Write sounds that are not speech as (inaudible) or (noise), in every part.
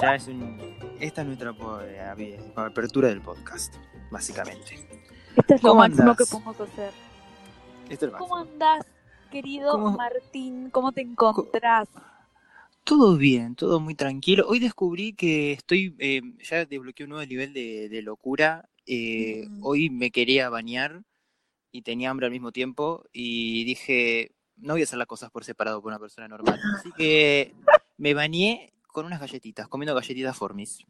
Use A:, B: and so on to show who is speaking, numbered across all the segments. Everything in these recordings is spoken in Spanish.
A: Ya es un... Esta es nuestra eh, apertura del podcast, básicamente.
B: Esto es lo
A: ¿Cómo
B: máximo
A: andás?
B: que podemos hacer.
A: Esto es lo
B: ¿Cómo andás, querido
A: ¿Cómo-
B: Martín? ¿Cómo te encontrás?
A: Todo bien, todo muy tranquilo. Hoy descubrí que estoy, eh, ya desbloqueé un nuevo nivel de, de locura. Eh,
B: Mm.
A: Hoy me quería bañar y tenía hambre al mismo tiempo y dije, no voy a hacer las cosas por separado por una persona normal. Así que me bañé con unas galletitas, comiendo galletitas Formis.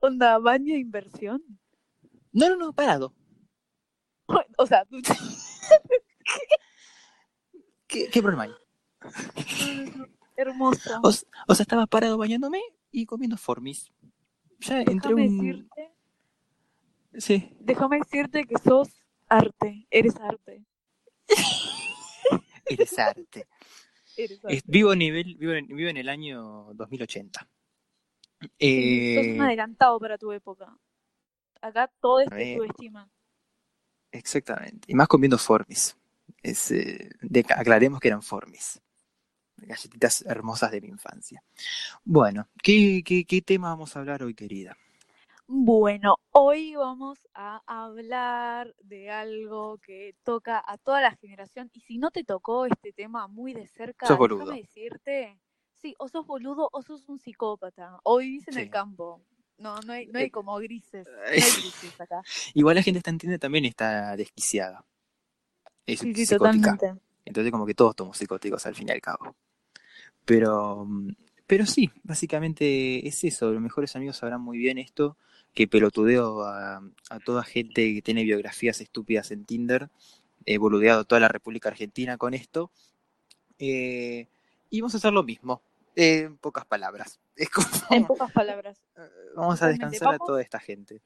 B: ¿Onda baño e inversión?
A: No, no, no, parado.
B: O sea, (laughs)
A: ¿Qué, qué problema hay? (laughs)
B: hermoso.
A: O sea, estaba parado bañándome y comiendo Formis. Ya entré
B: Déjame
A: un...
B: decirte,
A: Sí.
B: déjame decirte que sos arte, eres arte. (laughs)
A: Eres arte.
B: Eres arte.
A: Es- vivo, a nivel, vivo, en, vivo en el año 2080.
B: Sí,
A: Eh,
B: sos un adelantado para tu época. Acá todo es
A: ver.
B: subestima.
A: exactamente. Y más comiendo Formis. Es, eh, de- aclaremos que eran Formis. Galletitas hermosas de mi infancia. Bueno, ¿qué, qué, qué tema vamos a hablar hoy, querida?
B: Bueno, hoy vamos a hablar de algo que toca a toda la generación y si no te tocó este tema muy de cerca,
A: Sos boludo.
B: déjame decirte, sí, o sos boludo o sos un psicópata, o vivís en
A: Sí.
B: el campo. No, no hay, no hay
A: Eh,
B: como grises, no
A: eh,
B: hay (laughs) grises acá.
A: Igual la gente está en Tinder también está desquiciada. Es
B: Sí, sí,
A: psicótica.
B: totalmente.
A: Entonces como que todos somos psicóticos al fin y al cabo. Pero, pero sí, básicamente es eso. Los mejores amigos sabrán muy bien esto, que pelotudeo a, a toda gente que tiene biografías estúpidas en Tinder. He boludeado a toda la República Argentina con esto. Eh, y vamos a hacer lo mismo, eh, en pocas palabras. (laughs) Es como,
B: En pocas palabras,
A: vamos a descansar a toda esta gente.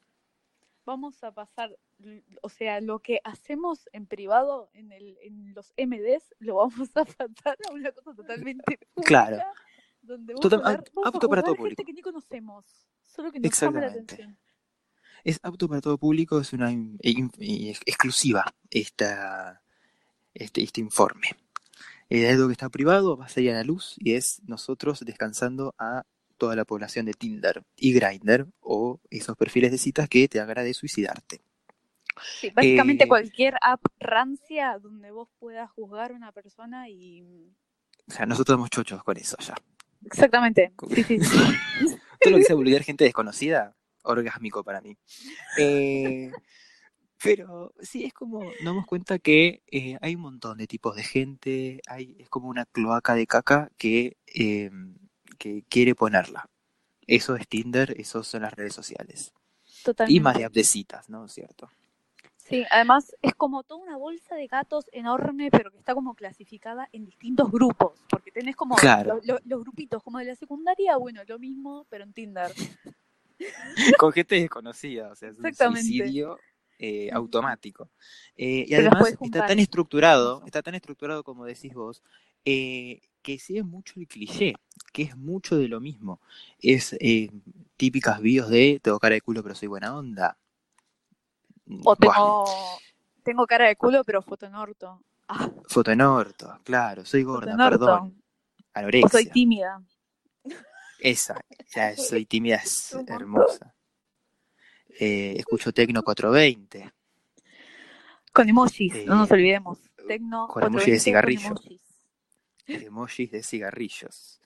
B: vamos a pasar, o sea, lo que hacemos en privado, en, el, en los MDs, lo vamos a (laughs) pasar a una cosa totalmente
A: Claro.
B: Donde vamos
A: Total-
B: a hablar- vamos a
A: apto para todo
B: gente
A: público.
B: que ni conocemos, solo que nos llama la
A: Exactamente.
B: atención.
A: Es apto para todo público, es una in- in- in- exclusiva esta, este, este informe. Eh, algo que está privado va a salir a la luz y es nosotros descansando a toda la población de Tinder y Grindr o esos perfiles de citas que te agrade suicidarte.
B: Sí, básicamente
A: Eh,
B: cualquier app rancia donde vos puedas juzgar a una persona y...
A: O sea, nosotros somos chochos con eso ya.
B: Exactamente. Sí. (laughs)
A: Todo lo que sea boludear gente desconocida, orgásmico para mí. Eh, pero sí, es como, nos damos cuenta que eh, hay un montón de tipos de gente, hay, es como una cloaca de caca que, eh, que quiere ponerla. Eso es Tinder, eso son las redes sociales.
B: Totalmente.
A: Y más de app de citas, ¿no es cierto?
B: Sí, además es como toda una bolsa de gatos enorme, pero que está como clasificada en distintos grupos, porque tenés como
A: Claro.
B: lo- lo- los grupitos como de la secundaria, bueno, lo mismo, pero en Tinder. (laughs)
A: Con gente desconocida, o sea, es un suicidio eh, automático. Eh, y además está tan estructurado, está tan estructurado como decís vos, eh, que sigue mucho el cliché, que es mucho de lo mismo. Es eh, típicas bios de tengo cara de culo pero soy buena onda.
B: O
A: Buah,
B: tengo, tengo cara de culo, pero foto en orto. Ah,
A: foto en orto, claro, soy gorda, perdón.
B: O
A: Anorexia.
B: soy tímida.
A: Esa, ya soy tímida, es (laughs) hermosa. Eh, escucho Tecno 420.
B: Con emojis,
A: Eh,
B: no nos olvidemos. Tecno,
A: con emoji
B: 420
A: de cigarrillo.
B: con emojis.
A: emojis de cigarrillos.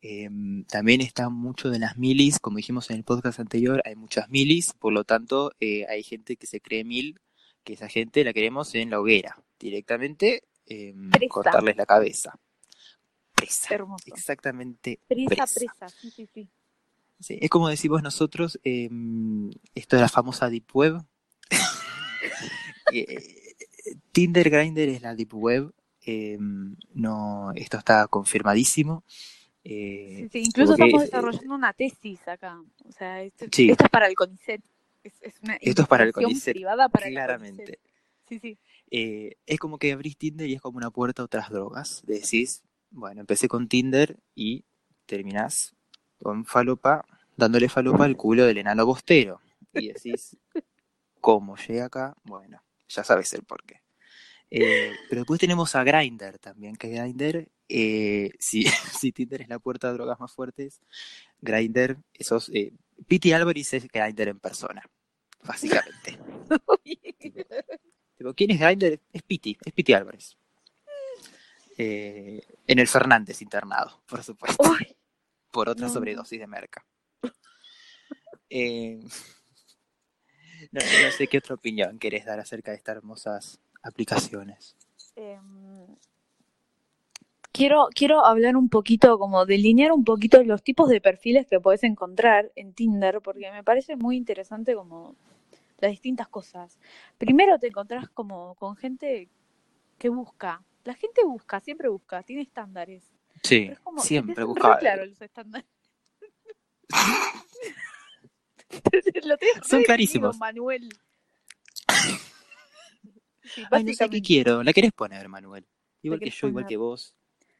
A: Em, también está mucho de las milis, como dijimos en el podcast anterior, hay muchas milis, por lo tanto eh, hay gente que se cree mil, que esa gente la queremos en la hoguera, directamente em, cortarles la cabeza. Presa,
B: Hermoso.
A: exactamente
B: Presa,
A: presa.
B: presa, sí, sí, sí.
A: Sí, es como decimos nosotros, em, esto de la famosa Deep Web. (laughs) Eh, Tinder Grindr es la Deep Web. no, esto está confirmadísimo. Eh,
B: Sí, sí, incluso estamos
A: es-
B: desarrollando una tesis acá. O sea, esto,
A: Sí.
B: esto es para el CONICET. Es, es una
A: Esto es para el CONICET,
B: privada para el
A: claramente.
B: CONICET. Sí, sí.
A: Eh, es como que abrís Tinder y es como una puerta a otras drogas. Decís, bueno, empecé con Tinder y terminás con falopa, dándole falopa al culo del enano bostero. Y decís, (laughs) ¿cómo llegué acá? Bueno, ya sabes el porqué. Eh, pero después tenemos a Grindr también, que Grindr, eh, (laughs) si, si Tinder es la puerta de drogas más fuertes, Grindr, esos, eh, Piti Álvarez es Grindr en persona, básicamente. (laughs) Tipo, ¿Quién es Grindr? Es Piti, es Piti Álvarez. Eh, en el Fernández internado, por supuesto,
B: Uy,
A: por otra
B: no,
A: sobredosis de merca. Eh, no, no sé qué otra opinión querés dar acerca de estas hermosas aplicaciones.
B: em, quiero, quiero hablar un poquito, como delinear un poquito los tipos de perfiles que podés encontrar en Tinder, porque me parece muy interesante como las distintas cosas. Primero te encontrás como con gente que busca. La gente busca, siempre busca, tiene estándares.
A: Sí,
B: Pero es como,
A: siempre buscaba.
B: claros los estándares. (laughs) Lo
A: Son clarísimos.
B: Manuel. Sí, (laughs)
A: Ay, no sé qué quiero. ¿La querés poner, Manuel? Igual que yo, igual que vos.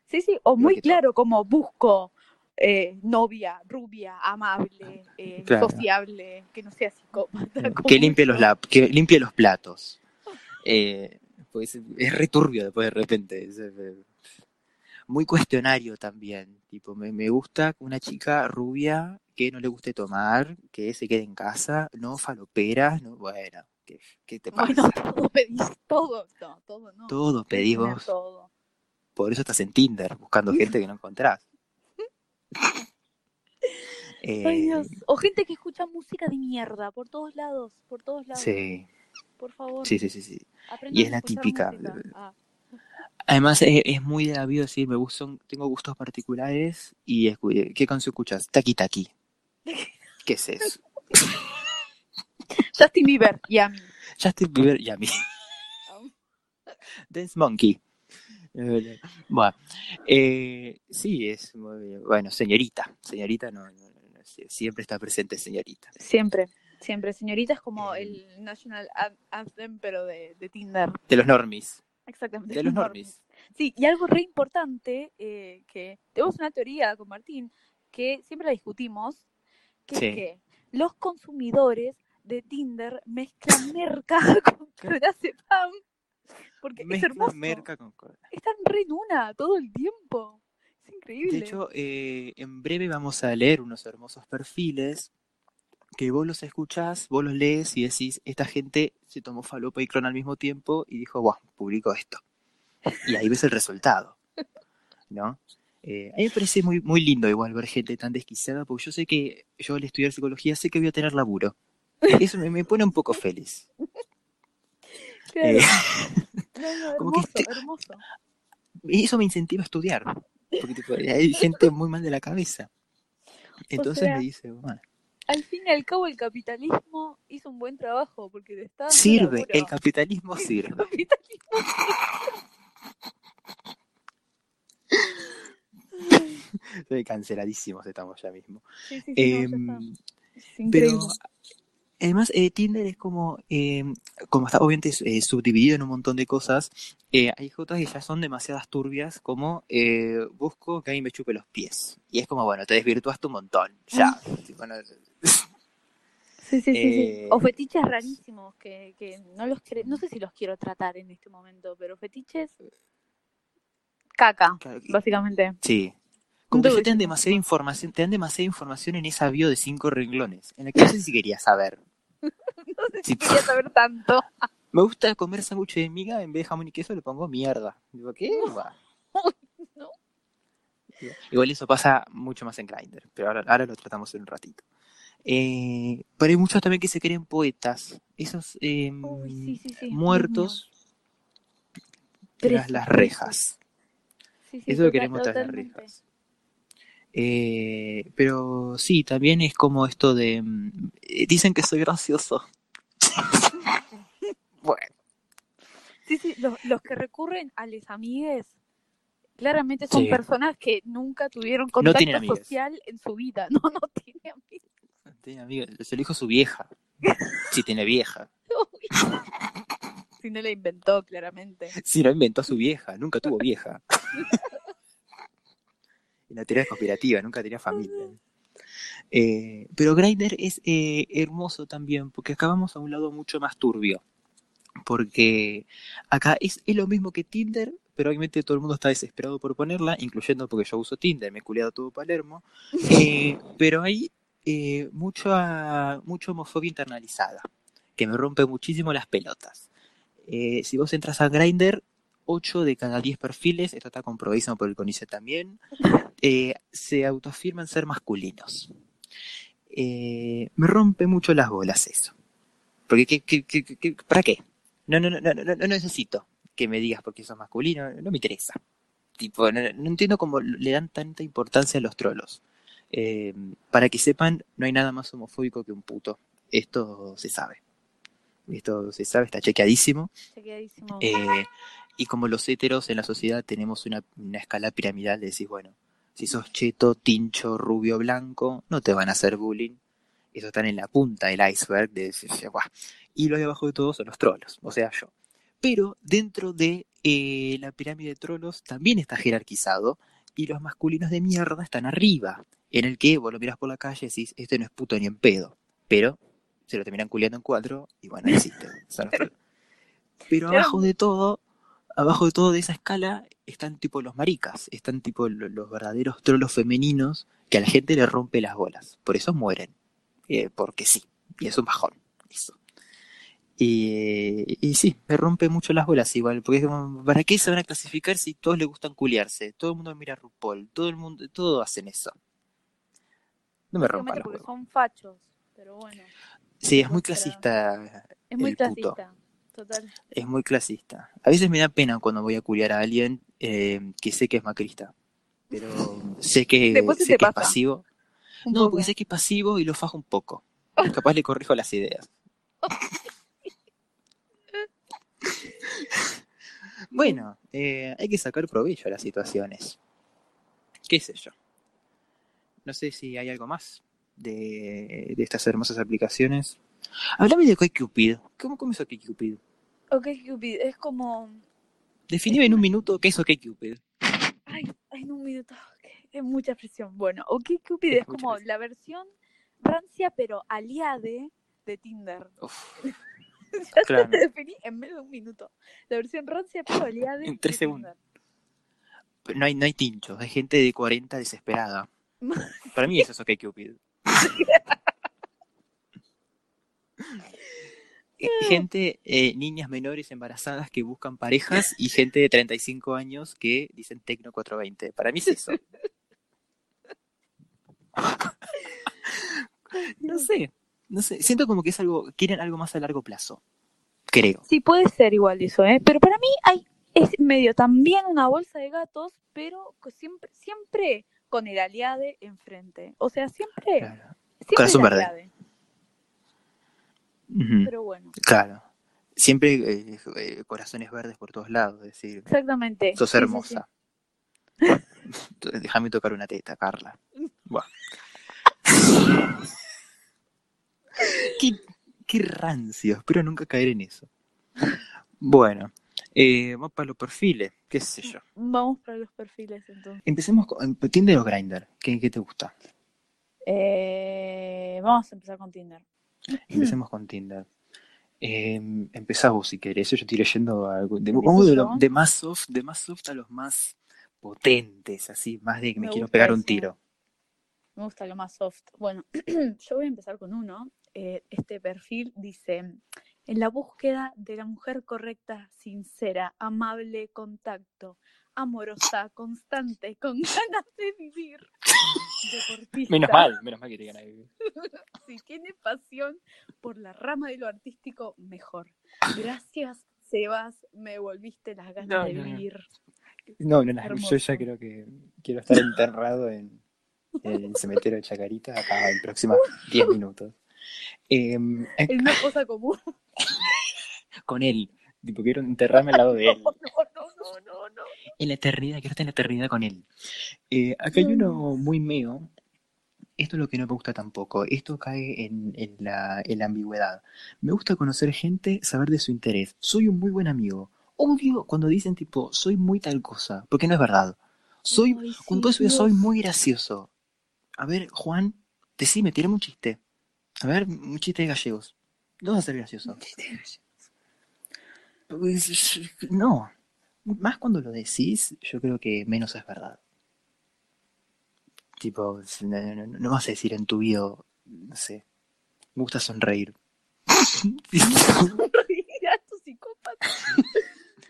B: Sí, sí, o muy claro, como busco eh, novia, rubia, amable, eh,
A: Claro.
B: sociable, que no sea psicópata. como
A: Que limpie los que limpie los platos. (laughs) Eh, pues es returbio después de repente. es, eh, muy cuestionario también. Tipo, me, me gusta una chica rubia que no le guste tomar, que se quede en casa, no faloperas, no, bueno, ¿qué, qué te pasa?
B: Bueno, (laughs) todo pedís, todo, no, todo no.
A: Todo
B: tener
A: pedimos.
B: todo.
A: Por eso estás en Tinder, buscando gente que no encontrás. (laughs)
B: Ay,
A: Eh,
B: Dios. O gente que escucha música de mierda por todos lados, por todos lados.
A: sí,
B: Por favor,
A: sí, sí, sí, sí.
B: aprendan
A: Y es la típica.
B: Ah, (laughs)
A: Además, es, es muy de la vida decir, me gustan, tengo gustos particulares y escu- ¿qué canción escuchas? Taki Taki. (laughs) ¿Qué es eso?
B: Justin Bieber y a mí.
A: Justin Bieber y a mí. Dance Monkey. Bueno, eh, sí, es muy bien. Bueno, señorita. Señorita no, no- no- siempre está presente señorita.
B: Siempre, siempre. Señorita es como
A: Eh.
B: el National An- Anthem, pero de, de Tinder.
A: De los normies.
B: Exactamente.
A: De los
B: normies.
A: normies.
B: Sí, y algo re importante, eh, que tenemos una teoría con Martín, que siempre la discutimos, que
A: Sí.
B: es que los consumidores de Tinder mezclan (laughs) merca con clonazepam, porque es
A: Mezcla
B: hermoso.
A: merca con cola.
B: Están re en una todo el tiempo. Es increíble.
A: De hecho, eh, en breve vamos a leer unos hermosos perfiles que vos los escuchás, vos los lees y decís, esta gente se tomó falopa y clon al mismo tiempo y dijo, wow, publico esto. Y ahí ves el resultado, (laughs) ¿no? Eh, a mí me parece muy, muy lindo igual ver gente tan desquiciada, porque yo sé que yo al estudiar psicología sé que voy a tener laburo. (laughs) Eso me, me pone un poco feliz.
B: Claro.
A: Eh, (laughs)
B: No, no,
A: como que
B: hermoso,
A: este-
B: hermoso.
A: y eso me incentiva a estudiar, porque tipo, hay (laughs) gente muy mal de la cabeza. Entonces
B: sea,
A: me dice, bueno,
B: Al fin y al cabo el capitalismo hizo un buen trabajo porque te está (laughs)
A: sirve, el capitalismo sirve.
B: El capitalismo
A: Estoy canceladísimos estamos ya mismo.
B: Sí, sí, sí, no, ya
A: Em, pero además eh, Tinder es como, eh, como está obviamente eh, subdividido en un montón de cosas, hay otras que ya son demasiadas turbias, como busco que alguien me chupe los pies. Y es como, bueno, te desvirtuaste un montón, ya. No-
B: Sí, sí, sí, sí. O fetiches rarísimos que, que no los quiero, no sé si los quiero tratar en este momento, pero fetiches caca,
A: claro que-
B: básicamente.
A: sí. Como que te dan demasiada información, te dan demasiada información en esa bio de cinco renglones, en la que no sé si querías saber. (laughs)
B: No sé si quería saber tanto.
A: Me gusta comer sándwich de miga, en vez de jamón y queso le pongo mierda. Digo, ¿qué? (laughs)
B: No.
A: Igual eso pasa mucho más en Grindr, pero ahora, ahora lo tratamos en un ratito. Eh, pero hay muchos también que se creen poetas. Esos eh,
B: Uy, sí, sí, sí. Dios
A: muertos tras las rejas. Eso lo queremos tras las rejas. Eh, pero sí, también es como esto de... mm, eh, dicen que soy gracioso. (laughs) bueno,
B: Sí, sí, los, los que recurren a les amigues claramente son
A: Sí.
B: personas que nunca tuvieron contacto social en su vida. (laughs) No, no tiene amigos.
A: tiene amigos, se lo dijo su vieja. Si tiene vieja. (laughs)
B: Si no la inventó, claramente.
A: Si no inventó a su vieja, nunca tuvo vieja. Y la teoría conspirativa, nunca tenía familia. Eh, pero Grindr es eh, hermoso también, porque acabamos a un lado mucho más turbio. porque acá es, es lo mismo que Tinder, pero obviamente todo el mundo está desesperado por ponerla, incluyendo porque yo uso Tinder, me he culiado todo Palermo, (laughs) eh, pero hay eh, mucha, mucha homofobia internalizada, que me rompe muchísimo las pelotas. Eh, si vos entras a Grindr, 8 de cada 10 perfiles, esto está comprobadísimo por el CONICET también, (laughs) eh, se autoafirman ser masculinos. Eh, me rompe mucho las bolas eso. Porque, ¿qué, qué, qué, qué- para qué? No, no, no, no, no, no necesito que me digas porque sos masculino, no me interesa. Tipo, no, no entiendo cómo le dan tanta importancia a los trolos. Eh, para que sepan, no hay nada más homofóbico que un puto. Esto se sabe. Esto se sabe, está chequeadísimo.
B: Chequeadísimo.
A: Eh, y como los heteros en la sociedad tenemos una, una escala piramidal de decir, bueno, si sos cheto, tincho, rubio, blanco, no te van a hacer bullying. Eso están en la punta del iceberg de decir. Y lo de abajo de todo son los trolos, o sea, yo. Pero dentro de eh, la pirámide de trolos también está jerarquizado y los masculinos de mierda están arriba, en el que vos lo mirás por la calle y decís, este no es puto ni en pedo. Pero se lo terminan culiando en cuatro y bueno, existe. los. Pero abajo de todo, abajo de todo de esa escala están tipo los maricas, están tipo lo- los, verdaderos trolos femeninos que a la gente le rompe las bolas. Por eso mueren. Eh, porque sí. Y es un bajón. Eso. Y, y sí, me rompe mucho las bolas igual, porque es como, ¿para qué se van a clasificar si todos les gustan culiarse? Todo el mundo mira a RuPaul, todo el mundo, todos hacen eso. No me rompan los
B: porque
A: huevos.
B: son fachos, pero bueno,
A: Sí, es muy clasista
B: es muy
A: el puto.
B: clasista. Total.
A: Es muy clasista. A veces me da pena cuando voy a culiar a alguien eh, que sé que es macrista. Pero (laughs) sé que,
B: Después
A: sé que es pasivo.
B: Un
A: No,
B: poco.
A: porque sé que es pasivo y lo fajo un poco. (laughs) Capaz le corrijo las ideas. (laughs) Bueno, eh, hay que sacar provecho a las situaciones. ¿Qué sé yo? No sé si hay algo más de, de estas hermosas aplicaciones. Háblame de OkCupid. ¿Cómo, cómo es OkCupid?
B: Ok, Cupid, es como.
A: Definime en un minuto qué es OkCupid.
B: Ay, ay, en un minuto. ok, Es mucha presión. Bueno, OK Cupid
A: Es
B: es, como
A: presión.
B: la versión rancia, pero aliade de Tinder.
A: Uf, (laughs)
B: Ya
A: Claro.
B: te definí en menos de un minuto. La versión rancia, pero aliade
A: En tres
B: de
A: segundos. no hay, no hay tinchos, hay gente de 40 desesperada. (laughs) Para mí eso es OkCupid. (laughs) Eh, gente, eh, niñas menores embarazadas que buscan parejas y gente de 35 años que dicen Tecno 420. Para mí es eso. (laughs) No sé, no sé. Siento como que es algo, quieren algo más a largo plazo. Creo.
B: Sí, puede ser igual eso, ¿eh? Pero para mí hay, es medio también una bolsa de gatos, pero siempre, siempre con el aliade enfrente. O sea, siempre,
A: Claro.
B: siempre
A: Corazón
B: el
A: verde.
B: Pero bueno,
A: Claro. Siempre eh, eh, corazones verdes por todos lados, es decir,
B: exactamente.
A: sos
B: Sí, sí, sí.
A: hermosa. (laughs) Déjame tocar una teta, Carla. Buah. (laughs) qué, qué rancio, espero nunca caer en eso. Bueno, eh, vamos para los perfiles, qué sé yo.
B: Vamos para los perfiles entonces.
A: Empecemos con Tinder o Grindr, ¿qué, qué te gusta?
B: Eh, vamos a empezar con Tinder. (clears throat)
A: Empecemos con Tinder. Eh, empezás vos si querés, yo estoy leyendo algo. De,
B: ¿Empiezo
A: vamos de, lo- de más soft, de más soft a los más potentes, así, más de que me,
B: Me
A: quiero pegar un tiro.
B: Me gusta lo más soft. Bueno, (clears throat) yo voy a empezar con uno. Eh, este perfil dice, en la búsqueda de la mujer correcta, sincera, amable, contacto, amorosa, constante, con (laughs) ganas de vivir. Deportista.
A: Menos mal, menos mal que te ganas de vivir. (laughs)
B: Si tiene pasión por la rama de lo artístico, mejor. Gracias, Sebas, me volviste las ganas
A: No,
B: de
A: no,
B: vivir.
A: No, no, no, yo ya creo que quiero estar enterrado en, en el cementerio de Chacarita acá en próximos 10 (laughs) minutos. Eh,
B: En una cosa común. (laughs)
A: con él, tipo, quiero enterrarme al lado de (laughs) él.
B: No, no, no, no, no.
A: En la eternidad, quiero estar en la eternidad con él. Eh, acá hay uno muy meo. Esto es lo que no me gusta tampoco. Esto cae en, la, ambigüedad. Me gusta conocer gente, saber de su interés. Soy un muy buen amigo. Odio cuando dicen tipo, soy muy tal cosa, porque no es verdad. Soy, cuando soy muy gracioso. A ver, Juan, decime, tirame un chiste. A ver, un chiste de gallegos. No va a ser gracioso. No. Más cuando lo decís, yo creo que menos es verdad. Tipo, no, no- no vas a decir en tu vida, no sé, me gusta sonreír.
B: Ya, (laughs) tu psicópata.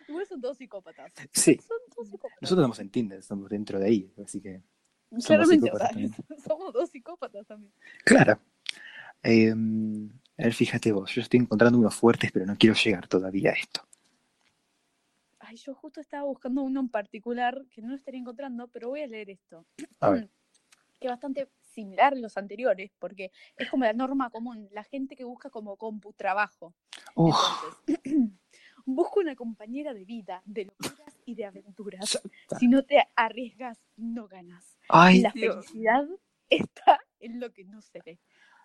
B: Igual son todos psicópatas.
A: Sí,
B: Son todos psicópatas.
A: nosotros estamos en Tinder, estamos dentro de ahí, así que...
B: Claramente, o
A: psicópatas
B: sea,
A: también. (laughs)
B: somos dos psicópatas también.
A: Claro. Eh, a ver, fíjate vos, yo estoy encontrando unos fuertes, pero no quiero llegar todavía a esto.
B: Ay, yo justo estaba buscando uno en particular que no lo estaría encontrando, pero voy a leer esto.
A: A ver. (clears throat)
B: Que es bastante similar a los anteriores, porque es como la norma común, la gente que busca como computrabajo.
A: Uf,
B: Entonces, (clears throat) busco una compañera de vida, de locuras y de aventuras. Si no te arriesgas, no ganas.
A: Ay,
B: la
A: Dios.
B: felicidad está en lo que no se ve.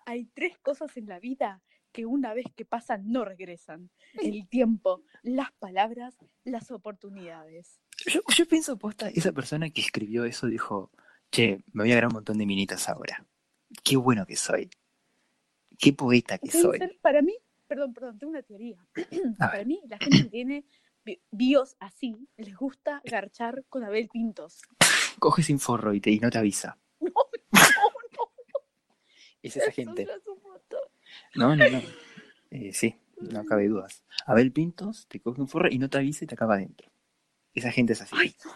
B: Hay tres cosas en la vida que una vez que pasan no regresan. El tiempo, las palabras, las oportunidades.
A: Yo, yo pienso, posta, esa persona que escribió eso dijo, che, me voy a agarrar un montón de minitas ahora. Qué bueno que soy. Qué poeta que soy.
B: ser- para mí, perdón, perdón, tengo una teoría. (clears throat) (clears throat) Para mí, la gente que tiene bi- bios así, les gusta garchar con Abel Pintos. (laughs)
A: coge sin forro y, te, y no te avisa.
B: No, no, no.
A: Es esa gente. No, no, no. Eh, sí, no cabe dudas. Abel Pintos te coge un forro y no te avisa y te acaba adentro. Esa gente es así.
B: Ay, no,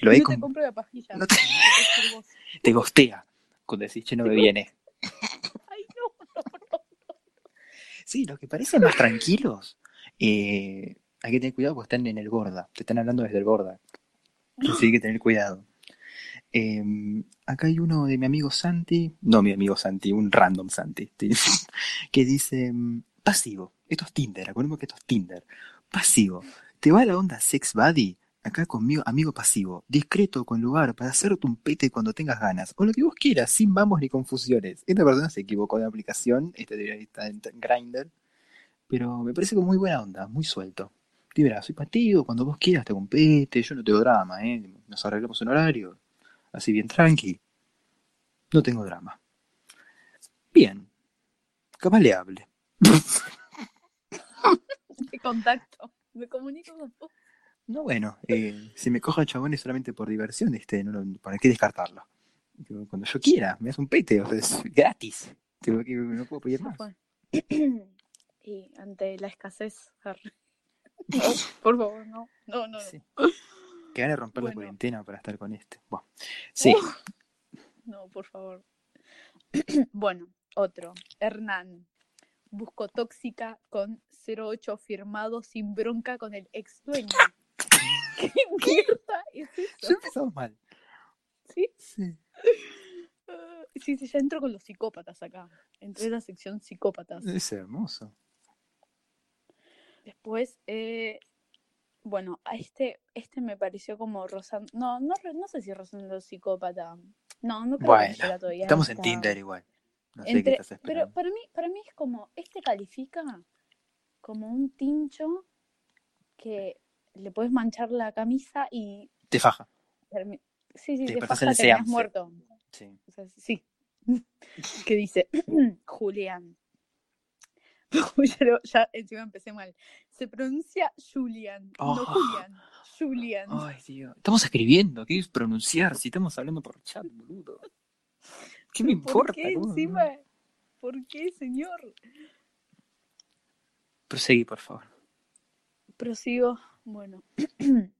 A: Lo
B: no
A: he
B: te
A: com-
B: compro la pajilla.
A: no te-
B: te (laughs)
A: te gostea cuando decís, che, no me viene. (laughs)
B: Ay, no, no, no.
A: Sí, los que parecen más tranquilos, eh, hay que tener cuidado porque están en el borda. Te están hablando desde el borda. Entonces hay que tener cuidado. Eh, acá hay uno de mi amigo Santi, no mi amigo Santi, un random Santi, (laughs) que dice, mm, pasivo, esto es Tinder, acordemos que esto es Tinder, pasivo, ¿te va la onda sex buddy? Acá conmigo, amigo pasivo, discreto, con lugar, para hacerte un pete cuando tengas ganas, o lo que vos quieras, sin vamos ni confusiones. Esta persona se equivocó de aplicación, este debería estar en Grindr, pero me parece como muy buena onda, muy suelto. Verá, soy pativo, cuando vos quieras te compete, yo no tengo drama, ¿eh? Nos arreglamos un horario, así bien tranqui. No tengo drama. Bien. Capaz le hable.
B: De contacto. Me comunico con vos.
A: No, bueno, eh, si me coja el chabón es solamente por diversión, este, no, no- ¿para qué descartarlo? Cuando yo quiera, me hace un pete, o sea, es gratis. Digo, que no puedo pedir más. (clears throat)
B: y ante la escasez. (laughs) No, por favor, no. No, no, no.
A: Sí. Que van a romper la cuarentena para estar con este. Bueno, sí.
B: No, por favor. (clears throat) bueno, otro. Hernán. Busco tóxica con 08 firmado sin bronca con el ex dueño. (laughs) (laughs) ¿Qué mierda es eso?
A: empezamos mal.
B: ¿Sí?
A: Sí.
B: Ah, sí, sí, ya entro con los psicópatas acá. Entré en la sección psicópatas.
A: Es hermoso.
B: Después, eh, bueno, a este, este me pareció como rozando. No, no, no sé si rozando psicópata. No, no creo que
A: Bueno,
B: llega todavía.
A: Estamos en Tinder igual. No sé qué
B: entre-
A: estás
B: pero
A: esperando.
B: para mí, para mí es como, este califica como un tincho que le puedes manchar la camisa y
A: Te faja.
B: sí, sí,
A: Te
B: te faja,
A: el seance.
B: muerto.
A: Sí.
B: O sea, sí. (laughs) que dice (clears throat) Julián. (laughs) ya, encima empecé mal. Se pronuncia Julian,
A: Oh.
B: no Julián. Julian.
A: Ay, Dios. Estamos escribiendo. ¿Qué es pronunciar? Si estamos hablando por chat, boludo. ¿Qué me
B: ¿Pero
A: importa?
B: ¿Por qué encima? ¿Por qué, señor?
A: Proseguí, por favor.
B: Prosigo. Bueno. (clears throat)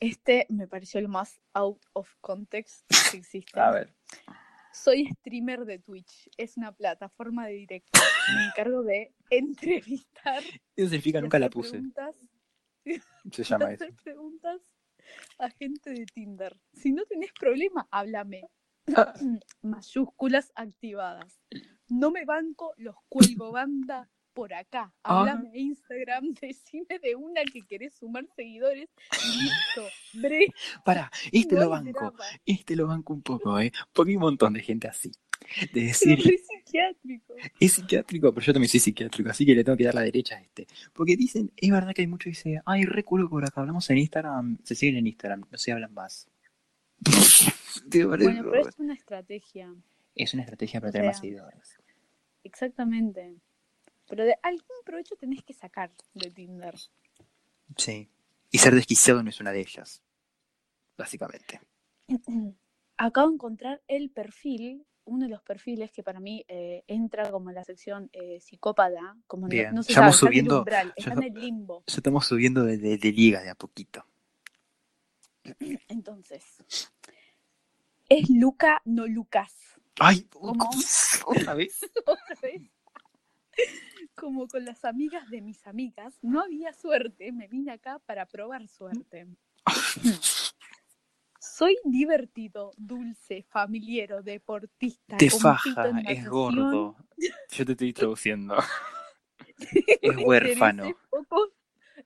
B: Este me pareció el más out of context que (laughs) existe.
A: A ver.
B: Soy streamer de Twitch. Es una plataforma de directo. Me encargo de (laughs) entrevistar
A: Eso significa nunca la puse.
B: preguntas (laughs)
A: Se llama (laughs) eso.
B: hacer preguntas a gente de Tinder. Si no tenés problema, háblame.
A: Ah. (clears throat)
B: Mayúsculas activadas. No me banco los cuelgo banda por acá.
A: Ah.
B: Háblame a Instagram, (laughs) decime de una que querés sumar seguidores listo. Bre,
A: Pará, este
B: no
A: lo banco.
B: drama.
A: Este lo banco un poco, ¿eh? Porque hay un montón de gente así. De
B: Pero
A: decir,
B: re psiquiátrico.
A: es psiquiátrico, pero yo también soy psiquiátrico, así que le tengo que dar la derecha a este. Porque dicen, es verdad que hay muchos que dicen, ay, re culo por acá, hablamos en Instagram, se siguen en Instagram, no se hablan más. (laughs)
B: Bueno, pero es una estrategia.
A: Es una estrategia para
B: O
A: tener más seguidores.
B: Exactamente. Pero de algún provecho tenés que sacar de Tinder.
A: Sí. Y ser desquiciado no es una de ellas, básicamente. (clears throat)
B: Acabo de encontrar el perfil, uno de los perfiles que para mí eh, entra como en la sección eh, psicópata, como
A: Bien,
B: no, se
A: ya
B: sabe,
A: vamos
B: está en el
A: subiendo-
B: umbral,
A: ya
B: está en el limbo.
A: Ya estamos subiendo de, de- de liga de a poquito. (clears throat)
B: Entonces, es Luca, no Lucas.
A: ¡Ay!
B: ¿Cómo?
A: ¿Otra vez?
B: Otra vez. (laughs) (laughs) Como con las amigas de mis amigas, no había suerte, me vine acá para probar suerte. (laughs) Soy divertido, dulce, familiero, deportista.
A: Te faja, es
B: natación,
A: gordo. Yo te estoy (laughs) traduciendo. Es huérfano.
B: poco-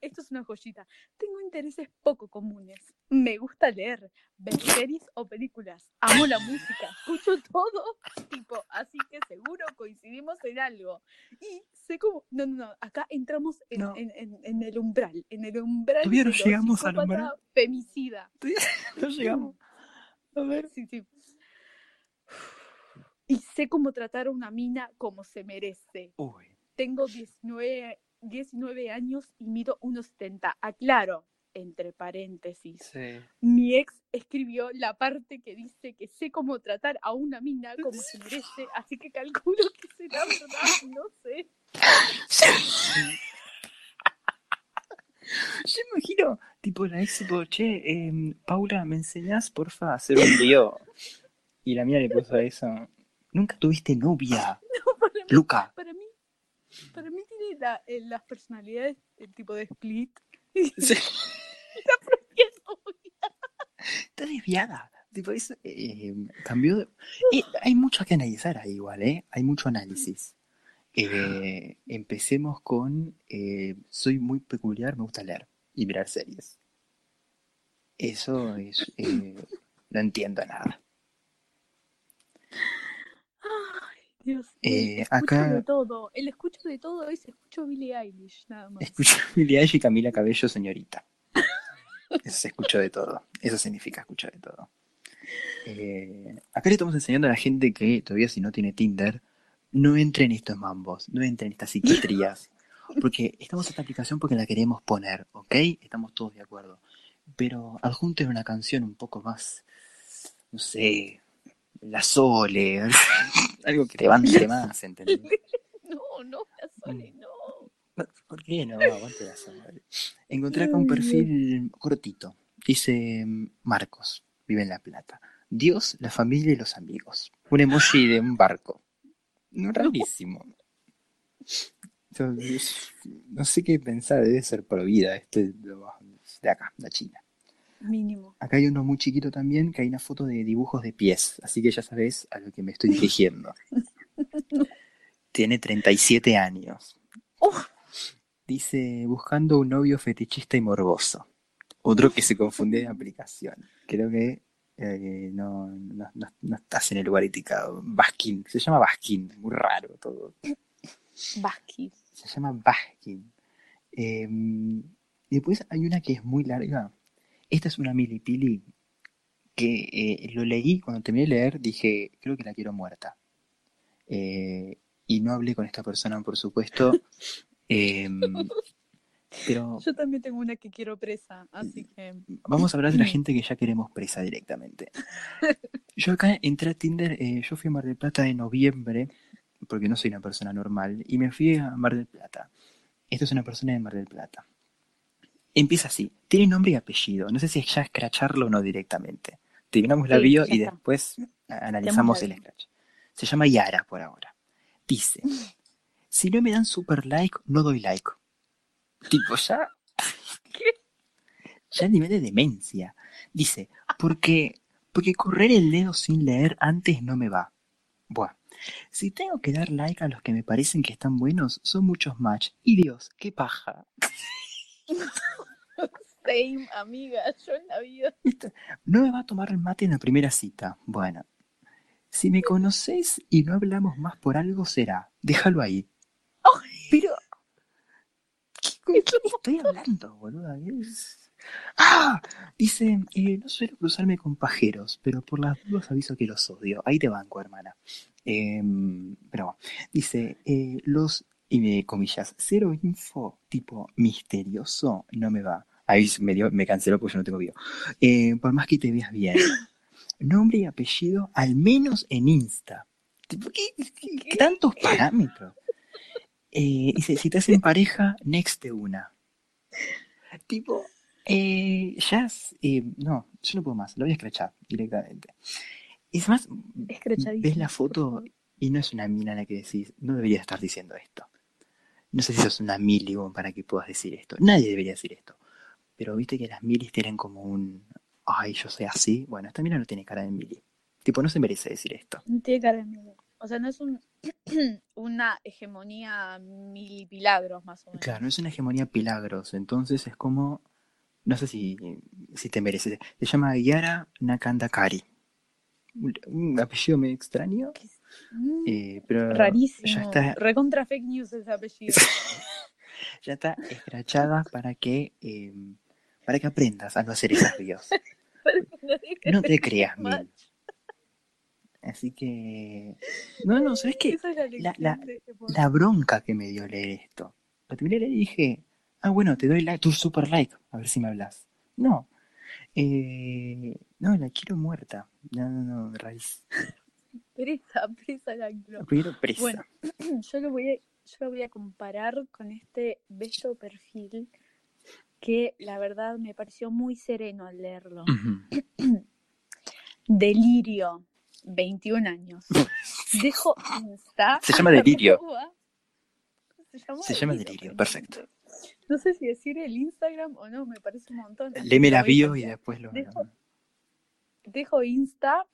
B: Esto es una joyita. Tengo intereses poco comunes. Me gusta leer, ver series o películas. Amo la música, escucho todo, tipo, así que seguro coincidimos en algo. Y sé cómo. No, no, no. Acá entramos en,
A: No.
B: en- en- en el umbral. En el umbral.
A: Todavía no llegamos al umbral.
B: Femicida. (laughs)
A: No llegamos. A ver.
B: Sí, sí. Y sé cómo tratar a una mina como se merece.
A: Uy.
B: Tengo 19, 19 años y mido 1,70. Aclaro, entre paréntesis.
A: Sí.
B: Mi ex escribió la parte que dice que sé cómo tratar a una mina como se merece, así que calculo que será verdad, no sé.
A: Yo imagino, tipo, la ex, tipo, che, em, Paula, ¿me enseñás, porfa, a hacer un lío? Y la mía le puso a eso. Nunca tuviste novia, (laughs)
B: Para
A: Luca.
B: para mí, para mí tiene la- eh, las personalidades del tipo de split.
A: Sí, (laughs)
B: La propia.
A: Está desviada. Tipo, eso, eh, cambió de... Hay mucho que analizar ahí igual, ¿eh? Hay mucho análisis. Eh, empecemos con... eh, soy muy peculiar, me gusta leer y mirar series. Eso es... no entiendo nada.
B: Dios.
A: Eh,
B: escucho
A: acá-
B: de todo. El escucho de todo es escucho Billie Eilish, nada más.
A: Escucho (laughs) Billie Eilish y Camila Cabello, señorita. Eso se escuchó de todo. Eso significa escuchar de todo. Eh, acá le estamos enseñando a la gente que todavía si no tiene Tinder, no entre en estos mambos, no entre en estas psiquiatrías. (laughs) Porque estamos en esta aplicación porque la queremos poner, ¿ok? Estamos todos de acuerdo. Pero adjunten una canción un poco más, no sé, la Sole, (laughs) algo que levante más, ¿entendés? (laughs)
B: No, no, la Sole,
A: Mm.
B: no.
A: ¿Por qué no? Aguante la Sole. Encontré acá un perfil cortito. Dice Marcos, vive en La Plata. Dios, la familia y los amigos. Un emoji de un barco. Rarísimo. Entonces, no sé qué pensar, debe ser por vida este de acá, de China.
B: Mínimo.
A: Acá hay uno muy chiquito también, que hay una foto de dibujos de pies, así que ya sabes a lo que me estoy (laughs) dirigiendo. Tiene 37 años.
B: Uf.
A: Dice, buscando un novio fetichista y morboso. Otro que se confunde de aplicación. Creo que eh, no, no, no- estás en el lugar indicado. Baskin, se llama Baskin, muy raro todo.
B: Basquis.
A: Se llama Baskin. Eh, y después hay una que es muy larga. Esta es una milipili que eh, lo leí, cuando terminé de leer dije, creo que la quiero muerta. Eh, y no hablé con esta persona, por supuesto. (laughs) Eh, pero
B: Yo también tengo una que quiero presa, así que.
A: vamos a hablar de la (clears throat) gente que ya queremos presa directamente. Yo acá entré a Tinder, eh, yo fui a Mar del Plata en noviembre, porque no soy una persona normal, y me fui a Mar del Plata. Esto es una persona de Mar del Plata. Empieza así, tiene nombre y apellido, no sé si es ya escracharlo o no directamente. Terminamos la
B: Sí,
A: bio y
B: está.
A: después analizamos el scratch. Se llama Yara por ahora. Dice, (laughs) si no me dan super like, no doy like. Tipo, ya... (laughs) Ya a nivel de demencia. Dice, porque, porque correr el dedo sin leer antes no me va. Buah. Si tengo que dar like a los que me parecen que están buenos, son muchos match. Y Dios, qué paja. (laughs) (laughs)
B: Same, amiga, yo en la vida.
A: No me va a tomar el mate en la primera cita. Bueno, si me conoces y no hablamos más por algo será. Déjalo ahí. Pero, ¿qué, estoy hablando, boluda? Es- Ah, dice, eh, no suelo cruzarme con pajeros, pero por las dudas aviso que los odio. Ahí te banco, hermana. Em, pero bueno, dice, eh, los y me comillas, cero info, tipo misterioso, no me va. Ahí me, dio, me canceló porque yo no tengo video. Eh, por más que te veas bien. (laughs) Nombre y apellido, al menos en Insta. ¿qué, qué- qué tantos parámetros? Eh, dice, si te hacen pareja, next de una. Tipo, eh, Jazz, eh, no, yo no puedo más, lo voy a escrachar directamente. Es más, ves la foto y no es una mina la que decís, no deberías estar diciendo esto. No sé si sos una mili para que puedas decir esto. Nadie debería decir esto. Pero viste que las milis tienen como un, ay, yo soy así. Bueno, esta mina no tiene cara de mili. Tipo, no se merece decir esto.
B: No tiene cara de miedo. O sea, no es un, (clears throat) una hegemonía milipilagros, más o menos.
A: Claro, no es una hegemonía pilagros. Entonces es como, no sé si, si te merece. Se llama Yara Nakandakari. Un, un apellido medio extraño,
B: Mm,
A: eh, pero
B: rarísimo.
A: ya está
B: Recontra fake news ese apellido. (laughs)
A: ya está escrachada para que eh, para que aprendas a no hacer esas videos. (laughs) No te creas. Mil. Así que no, no, ¿sabes qué?
B: Es la
A: La,
B: de este
A: la bronca que me dio leer esto. Lo terminé y dije, ah, bueno, te doy like, tu super like, a ver si me hablas. No, eh, no, la quiero muerta. No, no, no, raíz. (laughs)
B: Presa, (laughs) presa la quiero.
A: Quiero presa.
B: Bueno, (clears throat) yo lo voy a, yo lo voy a comparar con este bello perfil que la verdad me pareció muy sereno al leerlo. (clears throat) Delirio, 21 años. (laughs) Dejo Insta.
A: Se llama Delirio. (laughs)
B: Se llama,
A: Se llama Delirio, perfecto.
B: No sé si decir el Instagram o no, me parece un montón.
A: Léeme la bio y después lo...
B: Dejo- Dejo Insta,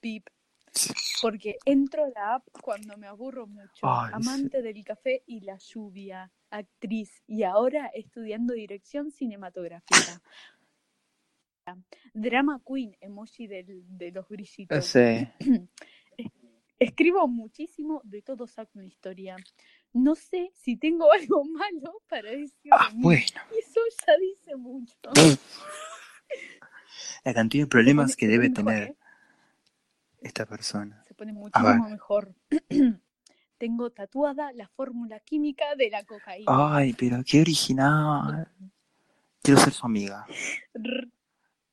B: pip, porque entro a la app cuando me aburro mucho.
A: Ay,
B: Amante del café y la lluvia, actriz y ahora estudiando dirección cinematográfica. Drama Queen, emoji del- de los brillitos.
A: Sí. (clears throat)
B: Escribo muchísimo, de todo saco una historia. No sé si tengo (laughs) algo malo para decir
A: Ah, bueno.
B: Eso ya dice mucho. (laughs)
A: La cantidad de problemas que debe tener
B: ¿eh?
A: Esta persona.
B: Se pone muchísimo mejor. (clears throat) Tengo tatuada la fórmula química de la cocaína.
A: Ay, pero qué original. Quiero ser su amiga.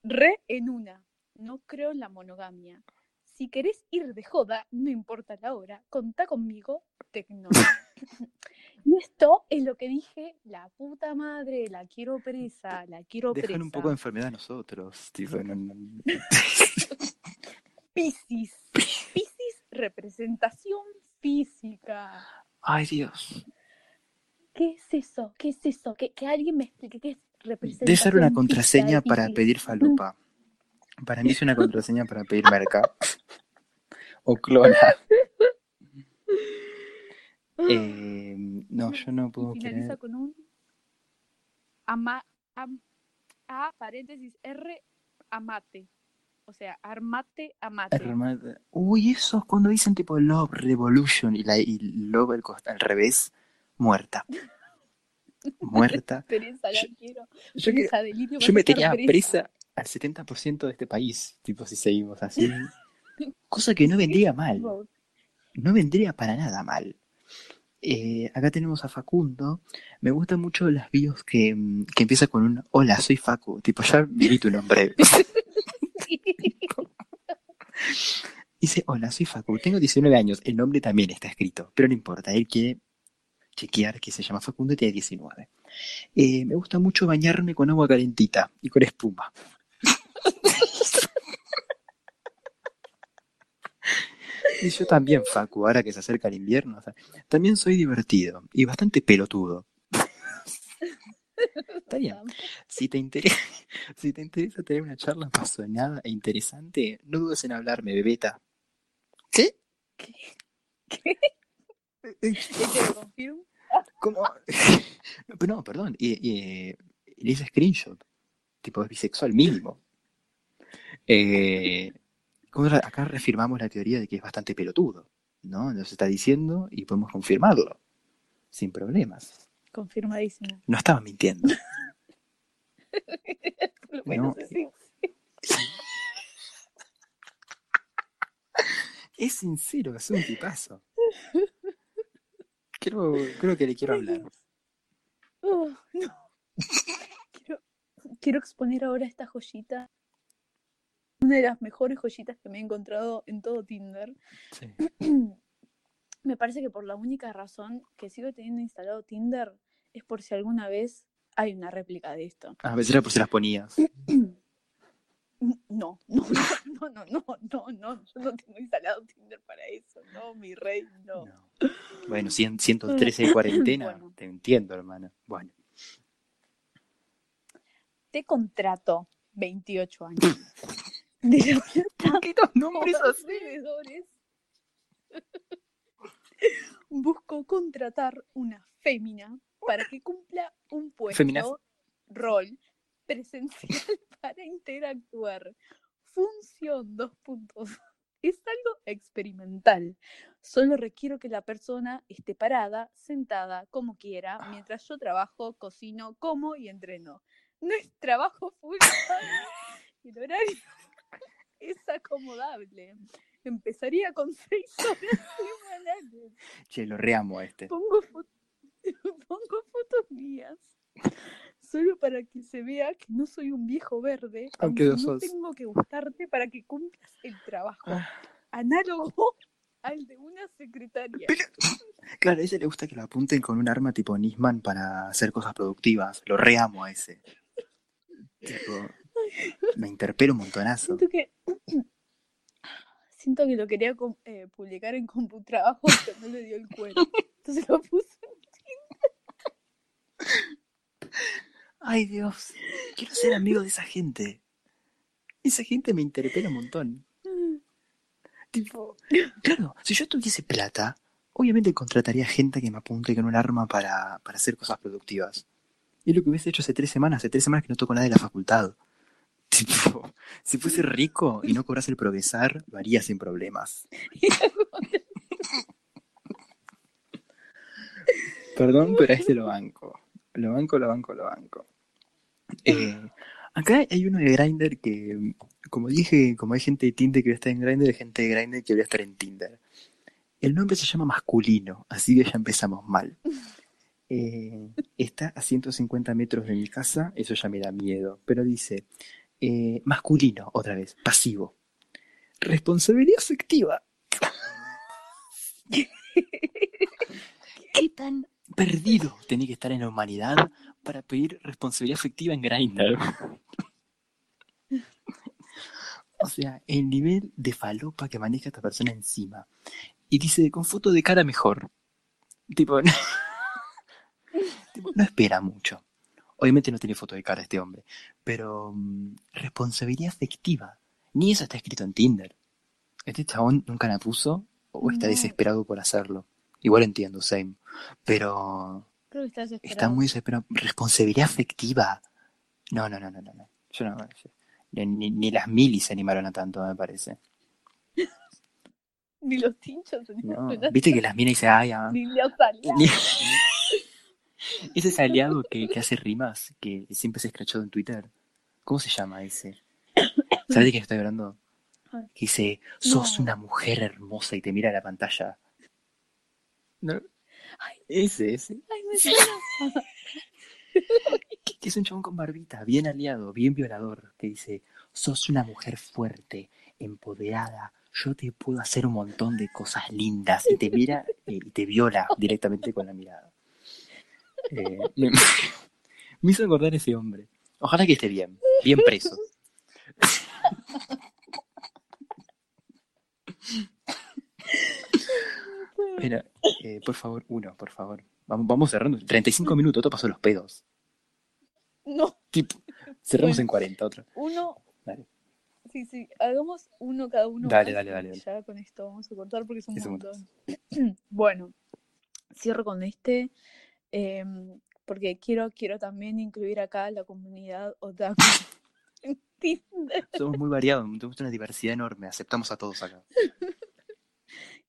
B: Re en una. No creo en la monogamia. Si querés ir de joda, no importa la hora, contá conmigo, tecno. (laughs) y esto es lo que dije, la puta madre, la quiero presa, la quiero presa.
A: Dejan un poco de enfermedad a nosotros. Tipo, no- no-
B: Piscis. Piscis, representación física.
A: Ay, Dios.
B: ¿Qué es eso? ¿Qué es eso? Que, que alguien me explique qué es representación
A: Debe ser una
B: física
A: contraseña para pedir falupa. Para mí es una contraseña para pedir merca. O clona. (laughs) Eh, no, yo no puedo
B: finaliza
A: creer.
B: con un ama, am- A, paréntesis, R, amate. O sea, armate, amate.
A: Hermana- Uy, eso es cuando dicen tipo Love Revolution y, la, y Love al, costa- al revés, muerta. (laughs) Muerta.
B: Teresa,
A: Yo-
B: quiero.
A: Yo, que-
B: Teresa, delirio, vas
A: yo
B: a
A: metería
B: estar
A: presa al 70% de este país, tipo si seguimos así. (laughs) Cosa que no vendría mal. No vendría para nada mal. Eh, acá tenemos a Facundo. Me gustan mucho las bios que, mm, que empieza con un Hola, soy Facu. Tipo, ya viví tu nombre. (laughs) (laughs) Dice, hola, soy Facu, tengo 19 años. El nombre también está escrito, pero no importa. Él quiere chequear que se llama Facundo y tiene 19. Eh, me gusta mucho bañarme con agua calentita y con espuma. (laughs) y yo también, Facu, ahora que se acerca el invierno. también soy divertido y bastante pelotudo. Está bien. Si te, interesa, (laughs) si te interesa tener una charla apasionada e interesante, no dudes en hablarme, bebeta. ¿Qué?
B: ¿Qué?
A: Eh, eh, (laughs)
B: ¿Es que lo confirmo?
A: ¿Cómo? (laughs) No, perdón. Y, y, le hice screenshot. Tipo, es bisexual mínimo. Eh, acá reafirmamos la teoría de que es bastante pelotudo. ¿No? Nos está diciendo y podemos confirmarlo. Sin problemas.
B: Confirmadísimo.
A: No estaba mintiendo. (laughs)
B: Lo menos
A: No.
B: así.
A: Es sincero, es un tipazo. Creo, creo que le quiero hablar.
B: Oh, no. quiero, quiero exponer ahora esta joyita. Una de las mejores joyitas que me he encontrado en todo Tinder.
A: Sí. (clears throat)
B: Me parece que por la única razón que sigo teniendo instalado Tinder es por si alguna vez hay una réplica de esto.
A: A veces era por si las ponías. (clears throat)
B: No, (laughs) no, no, no, no, no, no, yo no tengo instalado Tinder para eso, no, mi rey, no.
A: No. Bueno, 100, 113 de (laughs) cuarentena,
B: Bueno.
A: te entiendo, hermana. Bueno,
B: Te contrato 28 años. (laughs) De la
A: ¿por qué los nombres así?
B: Busco contratar una fémina para que cumpla un puesto
A: Féminas.
B: rol presencial (laughs) (laughs) para interactuar. Función, dos puntos. Es algo experimental. Solo requiero que la persona esté parada, sentada, como quiera, mientras yo trabajo, cocino, como y entreno. No es trabajo full. (laughs) El horario es acomodable. Empezaría con seis horas semanales.
A: Che, lo reamo este.
B: Pongo, (laughs) pongo fotos mías. Solo para que se vea que no soy un viejo verde,
A: Aunque
B: no
A: sos.
B: tengo que gustarte para que cumplas el trabajo.
A: Ah,
B: Análogo al de una secretaria.
A: Claro, a ese le gusta que lo apunten con un arma tipo Nisman para hacer cosas productivas. Lo reamo a ese. Tipo, me interpela un montonazo.
B: Siento que siento que lo quería eh, publicar en CompuTrabajo, pero no le dio el cuero. (laughs) Entonces lo puse.
A: Ay, Dios. Quiero ser amigo de esa gente. Esa gente me interpela un montón. Tipo, claro, si yo tuviese plata, obviamente contrataría gente que me apunte con un arma para, para hacer cosas productivas. Y es lo que hubiese hecho hace tres semanas, hace tres semanas que no toco nada de la facultad. (laughs) Tipo, si fuese rico y no cobrase el progresar, lo haría sin problemas. (laughs) Perdón, pero a este lo banco. Lo banco, lo banco, lo banco. Eh, acá hay uno de Grindr que, como dije, como hay gente de Tinder que voy a estar en Grindr, hay gente de Grindr que voy a estar en Tinder. El nombre se llama masculino, así que ya empezamos mal. (laughs) Eh, está a 150 metros de mi casa, eso ya me da miedo, pero dice, eh, masculino, otra vez, pasivo. Responsabilidad afectiva. (laughs) ¿Qué tan perdido tenía que estar en la humanidad para pedir responsabilidad afectiva en Grindr? (laughs) O sea, el nivel de falopa que maneja esta persona encima. Y dice, con foto de cara mejor. Tipo, no, (laughs) tipo, no espera mucho. Obviamente no tiene foto de cara este hombre. Pero mm, responsabilidad afectiva. Ni eso está escrito en Tinder. Este chabón nunca la puso o está
B: No.
A: desesperado por hacerlo. Igual entiendo, same. Pero
B: Creo que estás
A: está muy desesperado. Responsabilidad afectiva. No, no, no, no, no. Yo no. ni, las milis se animaron a tanto, me parece. (laughs)
B: Ni los tinchos, ni,
A: No. Viste que las minas dicen, ay, ah,
B: ni los aliados. (laughs)
A: Ese es aliado que, que hace rimas, que siempre se escrachado en Twitter. ¿Cómo se llama ese? (coughs) ¿Sabes de quién estoy hablando? Que dice, sos
B: No.
A: una mujer hermosa y te mira a la pantalla. No.
B: Ay.
A: Ese, ese.
B: Ay, me suena.
A: Que (laughs) que es un chabón con barbita, bien aliado, bien violador. Que dice, sos una mujer fuerte, empoderada. Yo te puedo hacer un montón de cosas lindas. Y te mira eh, y te viola directamente con la mirada. Eh, me, (laughs) me hizo acordar ese hombre. Ojalá que esté bien, bien preso. (laughs) Mira, eh, por favor, uno, por favor. Vamos, vamos cerrando. 35 minutos, todo pasó los pedos.
B: No,
A: Tipo, cerramos
B: Bueno.
A: en 40, otro.
B: uno.
A: Dale.
B: Sí, sí, hagamos uno cada uno.
A: Dale, dale, dale, dale.
B: Ya con esto vamos a cortar porque es un montón. (clears throat) bueno, cierro con este. em, porque quiero, quiero también incluir acá la comunidad otaku. (laughs)
A: Somos muy variados, tenemos una diversidad enorme, aceptamos a todos acá. (laughs)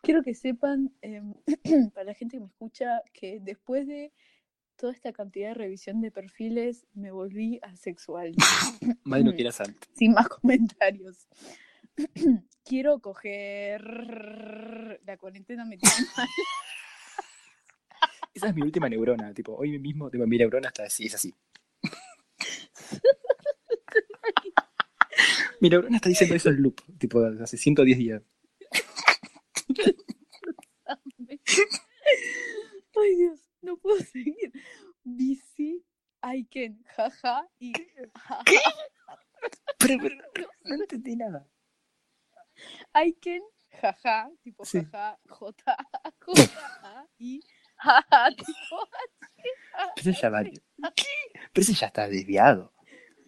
B: Quiero que sepan, em, (clears throat) para la gente que me escucha, que después de toda esta cantidad de revisión de perfiles, me volví asexual. (laughs)
A: Lo que era antes. (clears throat)
B: Sin más comentarios. (clears throat) Quiero coger. La cuarentena me tiene (laughs) mal.
A: Esa es mi última neurona, tipo, hoy mismo tipo, mi neurona está así, es así. (laughs) mi neurona está diciendo eso en loop, tipo, hace 110 días.
B: Ay, Dios, no puedo (laughs) seguir. Bici, Aiken, jaja y jaja.
A: ¿Qué? Pero, pero, (laughs) no entendí nada.
B: Aiken, jaja, tipo
A: Sí.
B: jaja, J, J, y jaja, (laughs) tipo
A: Pero ese ya va. ¿Qué? Pero ese ya está desviado.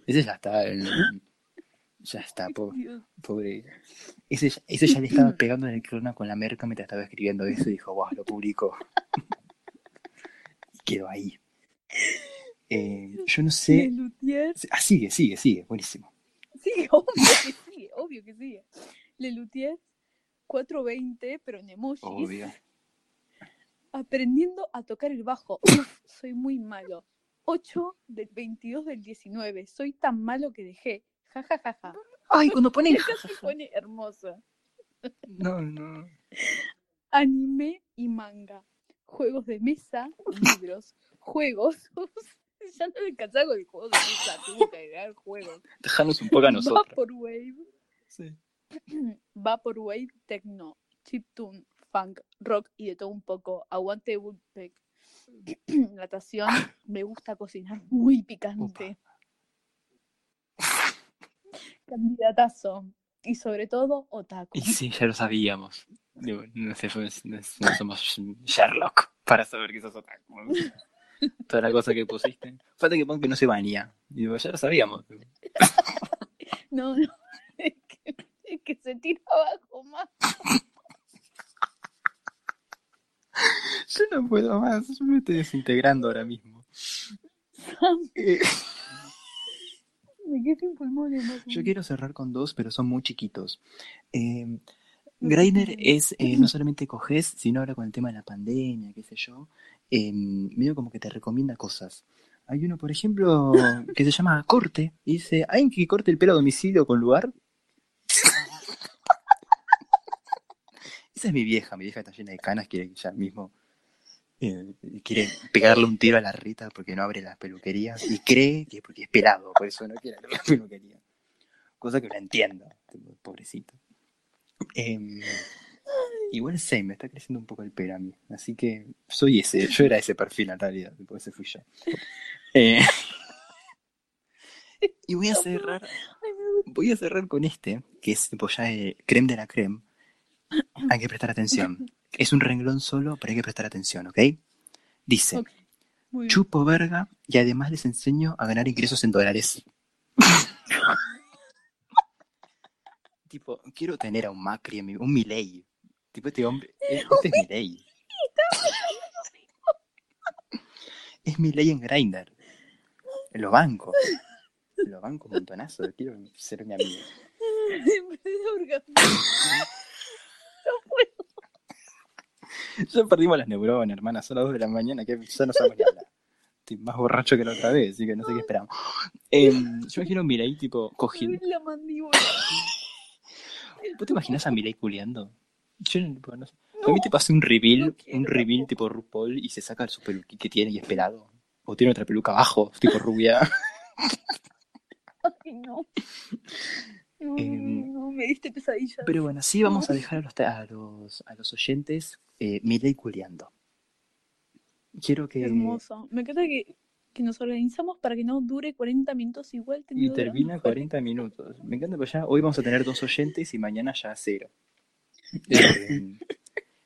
A: Ese ya está. en- Ya está, po-
B: Dios.
A: pobre. Ese, ya- ese ya le estaba (clears throat) pegando en el clona con la merca mientras estaba escribiendo eso y dijo, wow, lo publicó. Quedó ahí. Eh, (laughs) yo no sé.
B: Lelutier,
A: Ah, sigue, sigue, sigue, buenísimo.
B: sí, (laughs) obvio que sigue, obvio que sigue. Lelutier, 420, pero en emojis,
A: Obvio.
B: aprendiendo a tocar el bajo. Uf, soy muy malo. 8 del 22 del 19, soy tan malo que dejé. Ja, ja, ja, ja.
A: Ay, cuando ponen. (laughs)
B: Ella se pone hermosa.
A: No, no.
B: Anime y manga. Juegos de mesa, libros, (laughs) juegos. (laughs) ya no me cansaba con el juego de mesa, (laughs) tuve que agregar juegos.
A: Dejanos un poco a nosotros.
B: Vaporwave,
A: Sí. (clears throat)
B: Vaporwave, techno, chiptune, funk, rock y de todo un poco. Aguante Woodpeck. (clears throat) Natación, me gusta cocinar muy picante. Candidatazo. Y sobre todo, otaku.
A: Y sí, ya lo sabíamos. Digo, no, sé, no, somos Sherlock para saber que sos otaku. (laughs) Toda la cosa que pusiste. Falta que ponga que no se baña. Digo, ya lo sabíamos. (laughs)
B: No, no, es que, es que se tira abajo más. (laughs)
A: Yo no puedo más. Yo me estoy desintegrando ahora mismo. Eh,
B: Me quedé sin pulmones.
A: yo quiero cerrar con dos, pero son muy chiquitos. Eh, Grindr es eh, no solamente coges, sino ahora con el tema de la pandemia, qué sé yo, eh, medio como que te recomienda cosas. Hay uno, por ejemplo, (laughs) que se llama Corte, y dice, ¿hay que corte el pelo a domicilio con lugar? (laughs) Esa es mi vieja, mi vieja está llena de canas, quiere que ya mismo eh, quiere pegarle un tiro a la Rita porque no abre las peluquerías y cree que es porque es pelado, por eso no quiere abrir la peluquería. Cosa que no entiendo, pobrecito. Em, igual sí, me está creciendo un poco el pelo a mí, así que soy ese, yo era ese perfil en realidad, tipo, ese fui yo. Eh, y voy a cerrar, voy a cerrar con este, que es tipo ya el creme de la creme. Hay que prestar atención. Es un renglón solo, pero hay que prestar atención, ¿ok? Dice, chupo verga y además les enseño a ganar ingresos en dólares. (laughs) tipo, quiero tener a un Macri, en mi- un Milei. Tipo, este hombre, (laughs) eh, este es Milei. Es Milei en Grindr. Lo banco. Lo banco un montonazo. Quiero ser mi amigo.
B: No (laughs) puedo.
A: Ya perdimos las neuronas, hermana. Son las 2 de la mañana que ya no sabemos ni hablar. Estoy más borracho que la otra vez, así que no sé qué esperamos. Em, yo imagino a Milei, tipo, cogiendo.
B: la.
A: ¿Vos te imaginas a Milei culeando? Yo no, no sé. A mí te pasa un reveal,
B: no
A: un reveal tipo RuPaul y se saca su peluquín que tiene y es pelado. O tiene otra peluca abajo, tipo rubia. (laughs)
B: Ay, no. No,
A: Em,
B: no, me diste pesadillas.
A: Pero bueno, sí vamos a dejar a los, a los, a los oyentes eh, Milei culeando. Quiero que...
B: Hermoso. Me encanta que, que nos organizamos para que no dure 40 minutos igual.
A: Y termina
B: durando
A: 40 minutos. Me encanta, porque ya hoy vamos a tener dos oyentes y mañana ya cero. (laughs) Eh,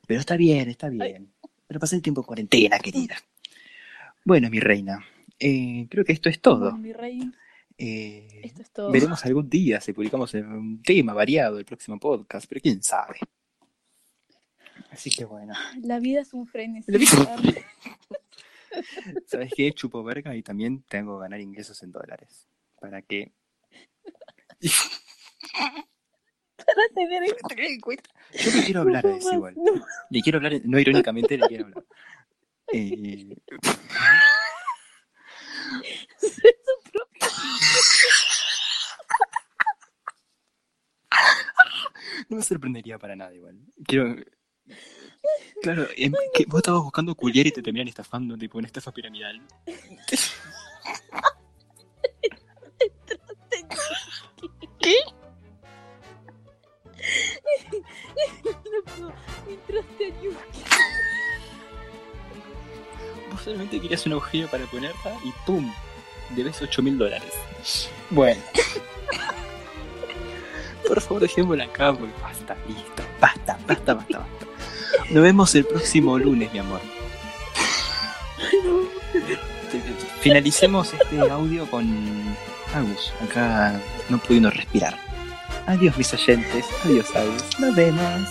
A: pero está bien, está bien. Pero pasé el tiempo en cuarentena, querida. Bueno, mi reina, eh, creo que esto es todo.
B: Bueno, mi rey,
A: Eh,
B: esto es todo.
A: veremos algún día si publicamos un tema variado el próximo podcast, pero quién sabe. Así que bueno,
B: La vida es un frenesí.
A: ¿Sabes qué? Chupo verga y también tengo que ganar ingresos en dólares. Para que
B: Para tener en
A: tener en cuenta. Yo le quiero hablar a ese igual.
B: No,
A: Le quiero hablar, no irónicamente, le quiero hablar. Eh, (laughs) (laughs) no me sorprendería para nada igual. Quiero. Claro, (laughs) em, que vos estabas buscando culiar y te terminan estafando, tipo una estafa piramidal.
B: ¿Qué? no, entraste a Yuki.
A: Vos solamente querías un agujero para ponerla y ¡pum! Debes 8 mil dólares. Bueno. Por favor, dejémosla acá porque basta, listo. Basta, basta, basta, basta. Nos vemos el próximo lunes, mi amor. Finalicemos este audio con Agus, acá no pudiendo respirar. Adiós mis oyentes, adiós Agus, nos vemos.